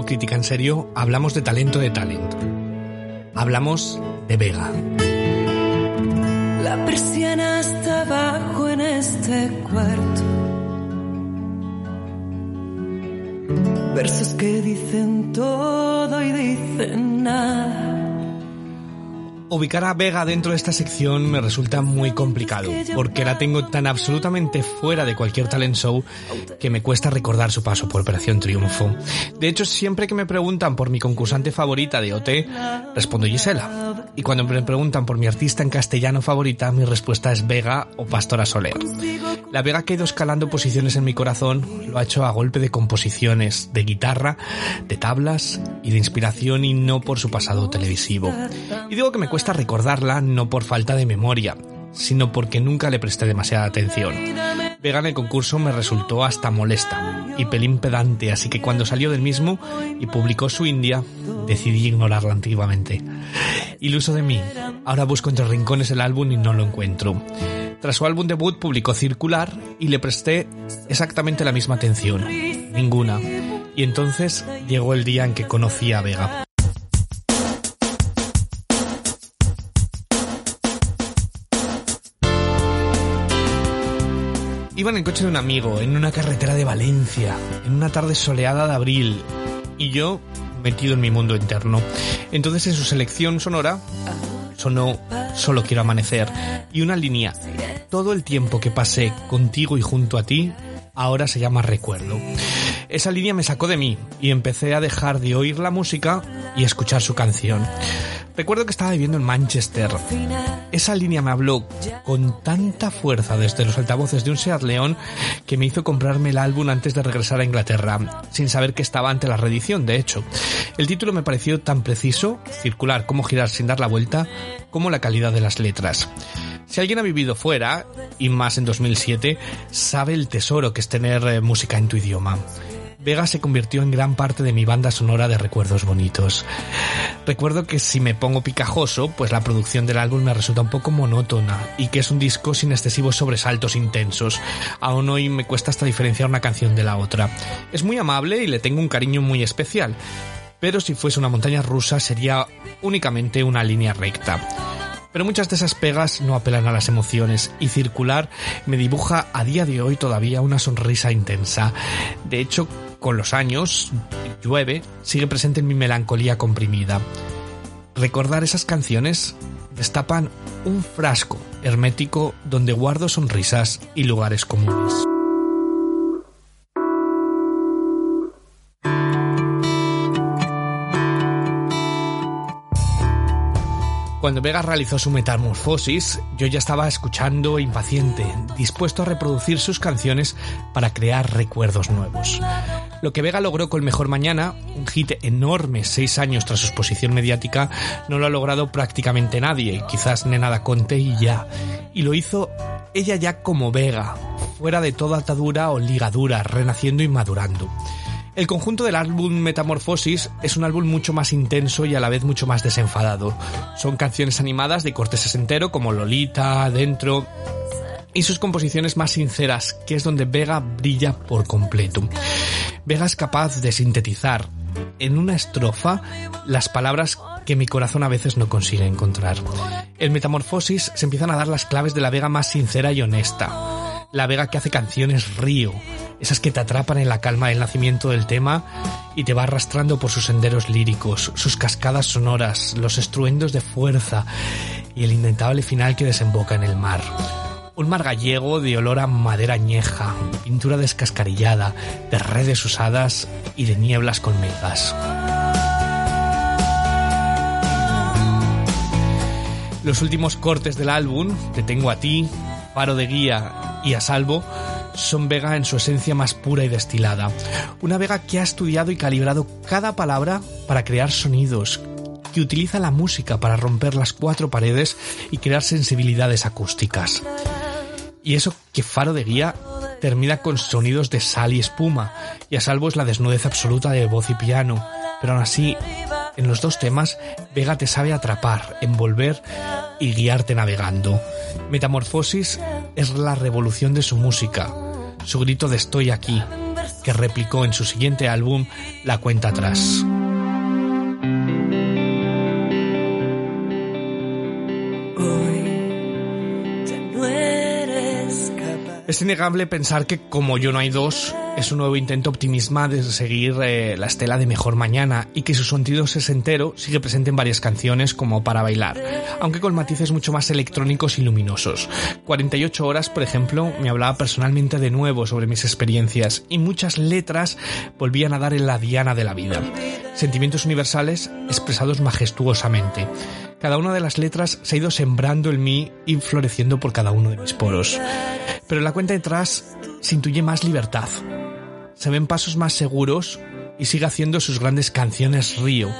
Crítica en Serio hablamos de talento de talento. Hablamos de Vega. La persiana está abajo en este cuarto. Versos que dicen todo y dicen nada. Ubicar a Vega dentro de esta sección me resulta muy complicado, porque la tengo tan absolutamente fuera de cualquier talent show que me cuesta recordar su paso por Operación Triunfo. De hecho, siempre que me preguntan por mi concursante favorita de OT, respondo Gisela. Y cuando me preguntan por mi artista en castellano favorita, mi respuesta es Vega o Pastora Soler. La Vega que ha ido escalando posiciones en mi corazón lo ha hecho a golpe de composiciones, de guitarra, de tablas y de inspiración y no por su pasado televisivo. Y digo que me cuesta recordarla no por falta de memoria, sino porque nunca le presté demasiada atención. Vega en el concurso me resultó hasta molesta y pelín pedante, así que cuando salió del mismo y publicó su India, decidí ignorarla antiguamente. Iluso de mí, ahora busco entre rincones el álbum y no lo encuentro. Tras su álbum debut publicó Circular y le presté exactamente la misma atención, ninguna. Y entonces llegó el día en que conocí a Vega. Iba en el coche de un amigo, en una carretera de Valencia, en una tarde soleada de abril, y yo metido en mi mundo interno. Entonces en su selección sonora sonó Solo quiero amanecer y una línea. Todo el tiempo que pasé contigo y junto a ti ahora se llama recuerdo. Esa línea me sacó de mí y empecé a dejar de oír la música y escuchar su canción. Recuerdo que estaba viviendo en Manchester. Esa línea me habló con tanta fuerza desde los altavoces de un Seat León que me hizo comprarme el álbum antes de regresar a Inglaterra, sin saber que estaba ante la reedición, de hecho. El título me pareció tan preciso, circular, como girar sin dar la vuelta, como la calidad de las letras. Si alguien ha vivido fuera, y más en 2007, sabe el tesoro que es tener eh, música en tu idioma. Vega se convirtió en gran parte de mi banda sonora de recuerdos bonitos. Recuerdo que si me pongo picajoso, pues la producción del álbum me resulta un poco monótona y que es un disco sin excesivos sobresaltos intensos. Aún hoy me cuesta hasta diferenciar una canción de la otra. Es muy amable y le tengo un cariño muy especial, pero si fuese una montaña rusa sería únicamente una línea recta. Pero muchas de esas pegas no apelan a las emociones y circular me dibuja a día de hoy todavía una sonrisa intensa. De hecho, con los años, llueve, sigue presente en mi melancolía comprimida. Recordar esas canciones destapan un frasco hermético donde guardo sonrisas y lugares comunes. Cuando Vega realizó su metamorfosis, yo ya estaba escuchando impaciente, dispuesto a reproducir sus canciones para crear recuerdos nuevos. Lo que Vega logró con Mejor Mañana, un hit enorme seis años tras su exposición mediática, no lo ha logrado prácticamente nadie, quizás Nena Conte y ya. Y lo hizo ella ya como Vega, fuera de toda atadura o ligadura, renaciendo y madurando. El conjunto del álbum Metamorfosis es un álbum mucho más intenso y a la vez mucho más desenfadado. Son canciones animadas de corte sesentero como Lolita, Dentro y sus composiciones más sinceras, que es donde Vega brilla por completo. Vega es capaz de sintetizar en una estrofa las palabras que mi corazón a veces no consigue encontrar. En Metamorfosis se empiezan a dar las claves de la Vega más sincera y honesta. La Vega que hace canciones río, esas que te atrapan en la calma del nacimiento del tema y te va arrastrando por sus senderos líricos, sus cascadas sonoras, los estruendos de fuerza y el intentable final que desemboca en el mar. Un mar gallego de olor a madera añeja, pintura descascarillada, de redes usadas y de nieblas colmegas. Los últimos cortes del álbum, Te tengo a ti, Paro de guía y A salvo, son Vega en su esencia más pura y destilada. Una Vega que ha estudiado y calibrado cada palabra para crear sonidos, que utiliza la música para romper las cuatro paredes y crear sensibilidades acústicas. Y eso que Faro de Guía termina con sonidos de sal y espuma, y a salvo es la desnudez absoluta de voz y piano, pero aún así, en los dos temas, Vega te sabe atrapar, envolver y guiarte navegando. Metamorfosis es la revolución de su música, su grito de estoy aquí, que replicó en su siguiente álbum La cuenta atrás. Es innegable pensar que como yo no hay dos, es un nuevo intento optimista de seguir eh, la estela de Mejor Mañana y que su sentido sesentero sigue presente en varias canciones como Para Bailar, aunque con matices mucho más electrónicos y luminosos. 48 horas, por ejemplo, me hablaba personalmente de nuevo sobre mis experiencias y muchas letras volvían a dar en la diana de la vida. Sentimientos universales expresados majestuosamente. Cada una de las letras se ha ido sembrando en mí y floreciendo por cada uno de mis poros. Pero la cuenta detrás se intuye más libertad. Se ven pasos más seguros y sigue haciendo sus grandes canciones Río.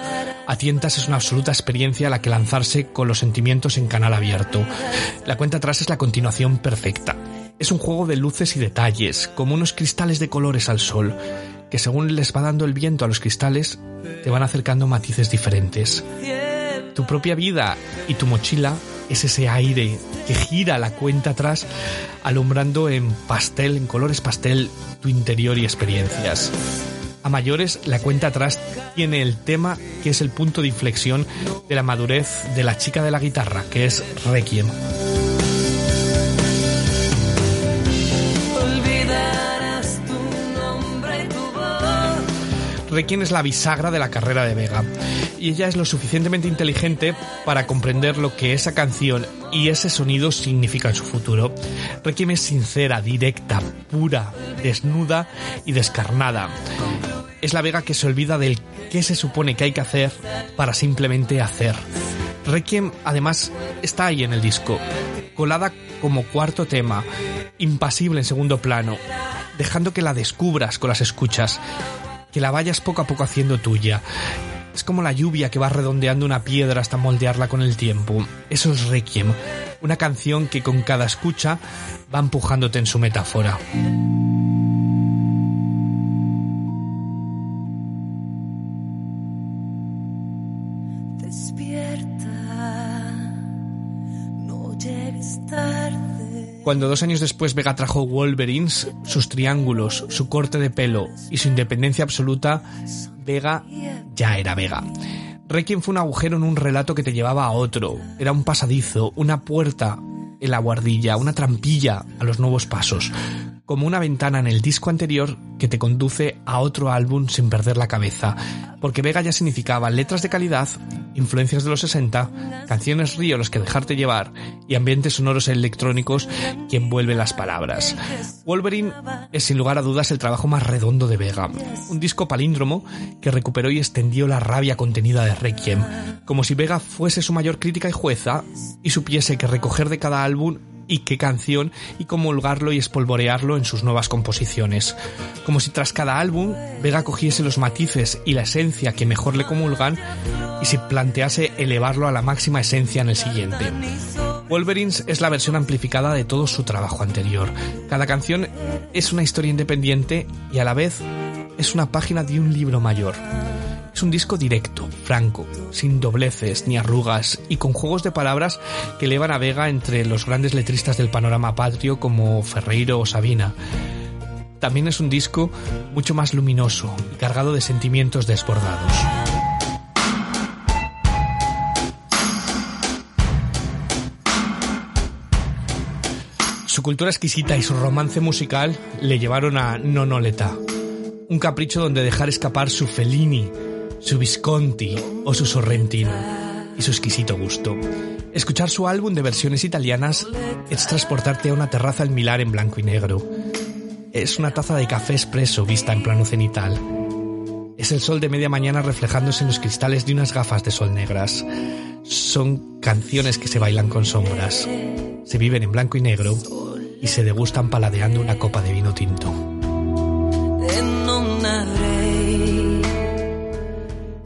A tientas es una absoluta experiencia a la que lanzarse con los sentimientos en canal abierto. La cuenta atrás es la continuación perfecta. Es un juego de luces y detalles, como unos cristales de colores al sol, que según les va dando el viento a los cristales, te van acercando matices diferentes. Tu propia vida y tu mochila es ese aire que gira la cuenta atrás, alumbrando en pastel, en colores pastel, tu interior y experiencias. A mayores, la cuenta atrás tiene el tema que es el punto de inflexión de la madurez de la chica de la guitarra, que es Requiem. Requiem es la bisagra de la carrera de Vega y ella es lo suficientemente inteligente para comprender lo que esa canción y ese sonido significa en su futuro. Requiem es sincera, directa, pura, desnuda y descarnada. Es la Vega que se olvida del qué se supone que hay que hacer para simplemente hacer. Requiem además está ahí en el disco, colada como cuarto tema, impasible en segundo plano, dejando que la descubras con las escuchas que la vayas poco a poco haciendo tuya. Es como la lluvia que va redondeando una piedra hasta moldearla con el tiempo. Eso es Requiem, una canción que con cada escucha va empujándote en su metáfora. Cuando dos años después Vega trajo Wolverines, sus triángulos, su corte de pelo y su independencia absoluta, Vega ya era Vega. Requiem fue un agujero en un relato que te llevaba a otro. Era un pasadizo, una puerta en la guardilla, una trampilla a los nuevos pasos como una ventana en el disco anterior que te conduce a otro álbum sin perder la cabeza, porque Vega ya significaba letras de calidad, influencias de los 60, canciones río los que dejarte llevar y ambientes sonoros electrónicos que envuelven las palabras. Wolverine es sin lugar a dudas el trabajo más redondo de Vega, un disco palíndromo que recuperó y extendió la rabia contenida de Requiem, como si Vega fuese su mayor crítica y jueza y supiese que recoger de cada álbum y qué canción y comulgarlo y espolvorearlo en sus nuevas composiciones. Como si tras cada álbum Vega cogiese los matices y la esencia que mejor le comulgan y se plantease elevarlo a la máxima esencia en el siguiente. Wolverines es la versión amplificada de todo su trabajo anterior. Cada canción es una historia independiente y a la vez es una página de un libro mayor. Es un disco directo, franco, sin dobleces ni arrugas y con juegos de palabras que elevan a Vega entre los grandes letristas del panorama patrio como Ferreiro o Sabina. También es un disco mucho más luminoso y cargado de sentimientos desbordados. Su cultura exquisita y su romance musical le llevaron a Nonoleta, un capricho donde dejar escapar su Fellini, su Visconti o su Sorrentino y su exquisito gusto. Escuchar su álbum de versiones italianas es transportarte a una terraza Milán en blanco y negro. Es una taza de café expreso vista en plano cenital. Es el sol de media mañana reflejándose en los cristales de unas gafas de sol negras. Son canciones que se bailan con sombras, se viven en blanco y negro y se degustan paladeando una copa de vino tinto.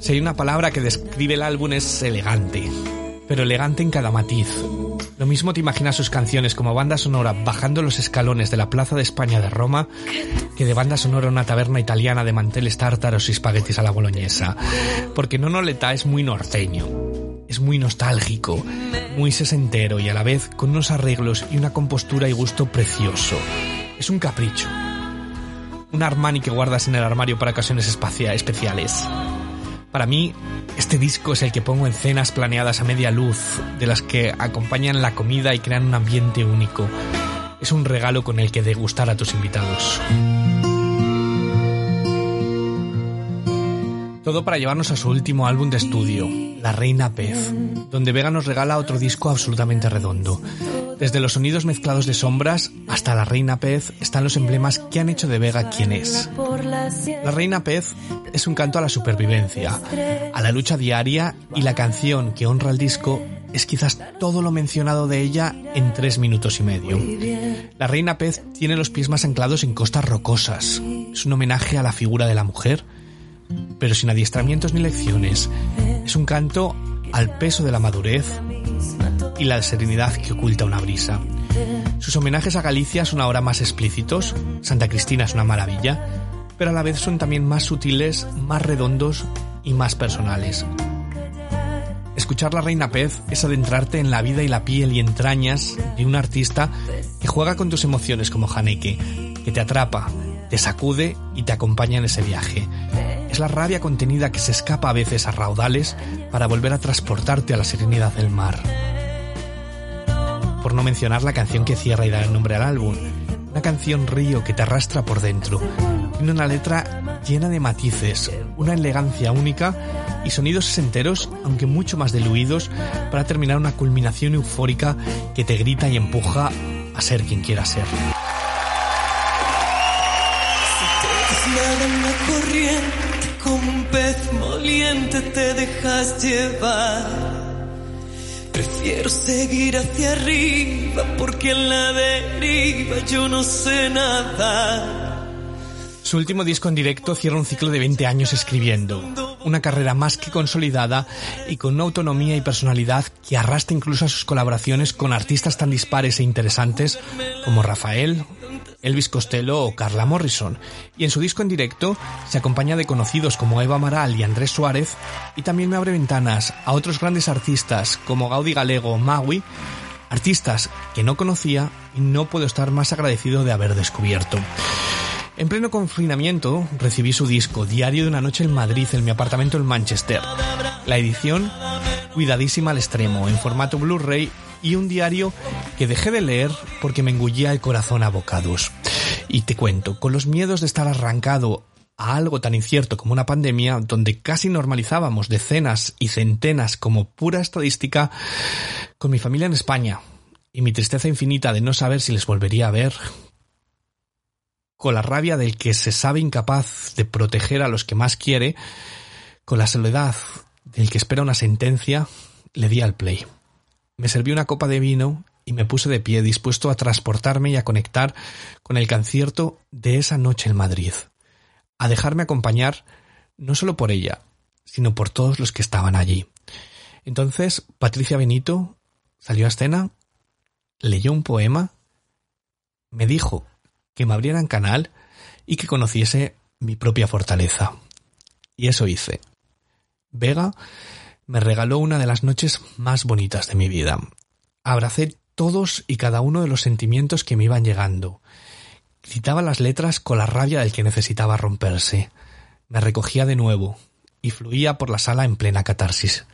Si hay una palabra que describe el álbum es elegante, pero elegante en cada matiz. Lo mismo te imaginas sus canciones como banda sonora bajando los escalones de la Plaza de España de Roma que de banda sonora una taberna italiana de manteles tártaros y espaguetis a la boloñesa. Porque Nonoleta es muy norteño, es muy nostálgico, muy sesentero y a la vez con unos arreglos y una compostura y gusto precioso. Es un capricho un Armani que guardas en el armario para ocasiones especiales. Para mí, este disco es el que pongo en cenas planeadas a media luz, de las que acompañan la comida y crean un ambiente único. Es un regalo con el que degustar a tus invitados. Todo para llevarnos a su último álbum de estudio, La Reina Pez, donde Vega nos regala otro disco absolutamente redondo. Desde los sonidos mezclados de sombras hasta La Reina Pez están los emblemas que han hecho de Vega quien es. La Reina Pez es un canto a la supervivencia, a la lucha diaria y la canción que honra el disco es quizás todo lo mencionado de ella en tres minutos y medio. La Reina Pez tiene los pies más anclados en costas rocosas. Es un homenaje a la figura de la mujer pero sin adiestramientos ni lecciones. Es un canto al peso de la madurez y la serenidad que oculta una brisa. Sus homenajes a Galicia son ahora más explícitos, Santa Cristina es una maravilla, pero a la vez son también más sutiles, más redondos y más personales. Escuchar La Reina Pez es adentrarte en la vida y la piel y entrañas de un artista que juega con tus emociones como Haneke, que te atrapa, te sacude y te acompaña en ese viaje. Es la rabia contenida que se escapa a veces a raudales para volver a transportarte a la serenidad del mar. Por no mencionar la canción que cierra y da el nombre al álbum, una canción río que te arrastra por dentro. Tiene una letra llena de matices, una elegancia única y sonidos enteros, aunque mucho más diluidos, para terminar una culminación eufórica que te grita y empuja a ser quien quiera ser. como un pez moliente te dejas llevar. Prefiero seguir hacia arriba porque en la deriva yo no sé nada. Su último disco en directo cierra un ciclo de 20 años escribiendo, una carrera más que consolidada y con una autonomía y personalidad que arrastra incluso a sus colaboraciones con artistas tan dispares e interesantes como Rafael, Elvis Costello o Carla Morrison, y en su disco en directo se acompaña de conocidos como Eva Maral y Andrés Suárez, y también me abre ventanas a otros grandes artistas como Gaudi Galego o Maui, artistas que no conocía y no puedo estar más agradecido de haber descubierto. En pleno confinamiento recibí su disco Diario de una noche en Madrid en mi apartamento en Manchester. La edición cuidadísima al extremo, en formato Blu-ray y un diario que dejé de leer porque me engullía el corazón a bocados. Y te cuento, con los miedos de estar arrancado a algo tan incierto como una pandemia, donde casi normalizábamos decenas y centenas como pura estadística, con mi familia en España, y mi tristeza infinita de no saber si les volvería a ver, con la rabia del que se sabe incapaz de proteger a los que más quiere, con la soledad del que espera una sentencia, le di al play. Me serví una copa de vino y me puse de pie dispuesto a transportarme y a conectar con el concierto de esa noche en Madrid, a dejarme acompañar no solo por ella, sino por todos los que estaban allí. Entonces Patricia Benito salió a escena, leyó un poema, me dijo que me abrieran canal y que conociese mi propia fortaleza. Y eso hice. Vega me regaló una de las noches más bonitas de mi vida. Abracé todos y cada uno de los sentimientos que me iban llegando. Citaba las letras con la rabia del que necesitaba romperse. Me recogía de nuevo y fluía por la sala en plena catarsis.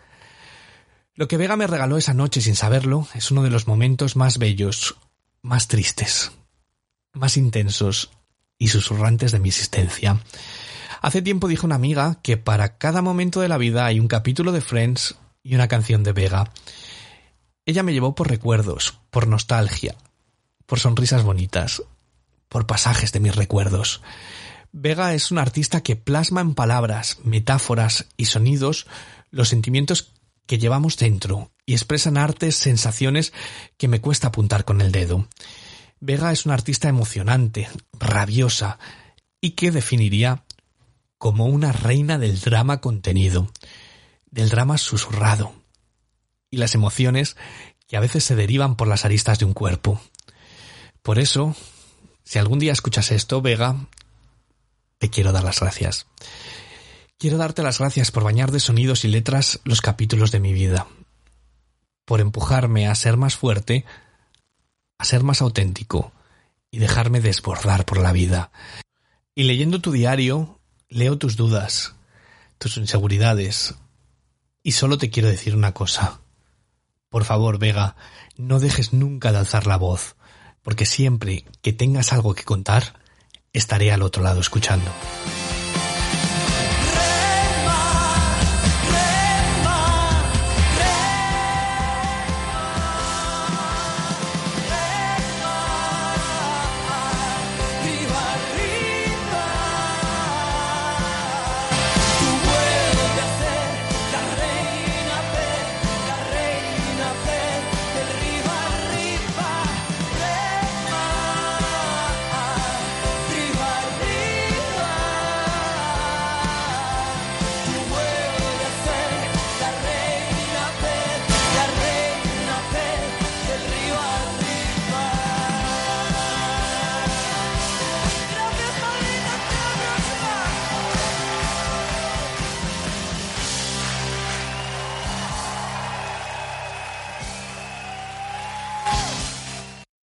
Lo que Vega me regaló esa noche sin saberlo es uno de los momentos más bellos, más tristes, más intensos y susurrantes de mi existencia. Hace tiempo dijo una amiga que para cada momento de la vida hay un capítulo de Friends y una canción de Vega. Ella me llevó por recuerdos, por nostalgia, por sonrisas bonitas, por pasajes de mis recuerdos. Vega es un artista que plasma en palabras, metáforas y sonidos los sentimientos que llevamos dentro y expresan artes, sensaciones que me cuesta apuntar con el dedo. Vega es una artista emocionante, rabiosa y que definiría como una reina del drama contenido, del drama susurrado, y las emociones que a veces se derivan por las aristas de un cuerpo. Por eso, si algún día escuchas esto, Vega, te quiero dar las gracias. Quiero darte las gracias por bañar de sonidos y letras los capítulos de mi vida, por empujarme a ser más fuerte, a ser más auténtico y dejarme desbordar por la vida. Y leyendo tu diario, leo tus dudas, tus inseguridades. Y solo te quiero decir una cosa. Por favor, Vega, no dejes nunca de alzar la voz, porque siempre que tengas algo que contar, estaré al otro lado escuchando.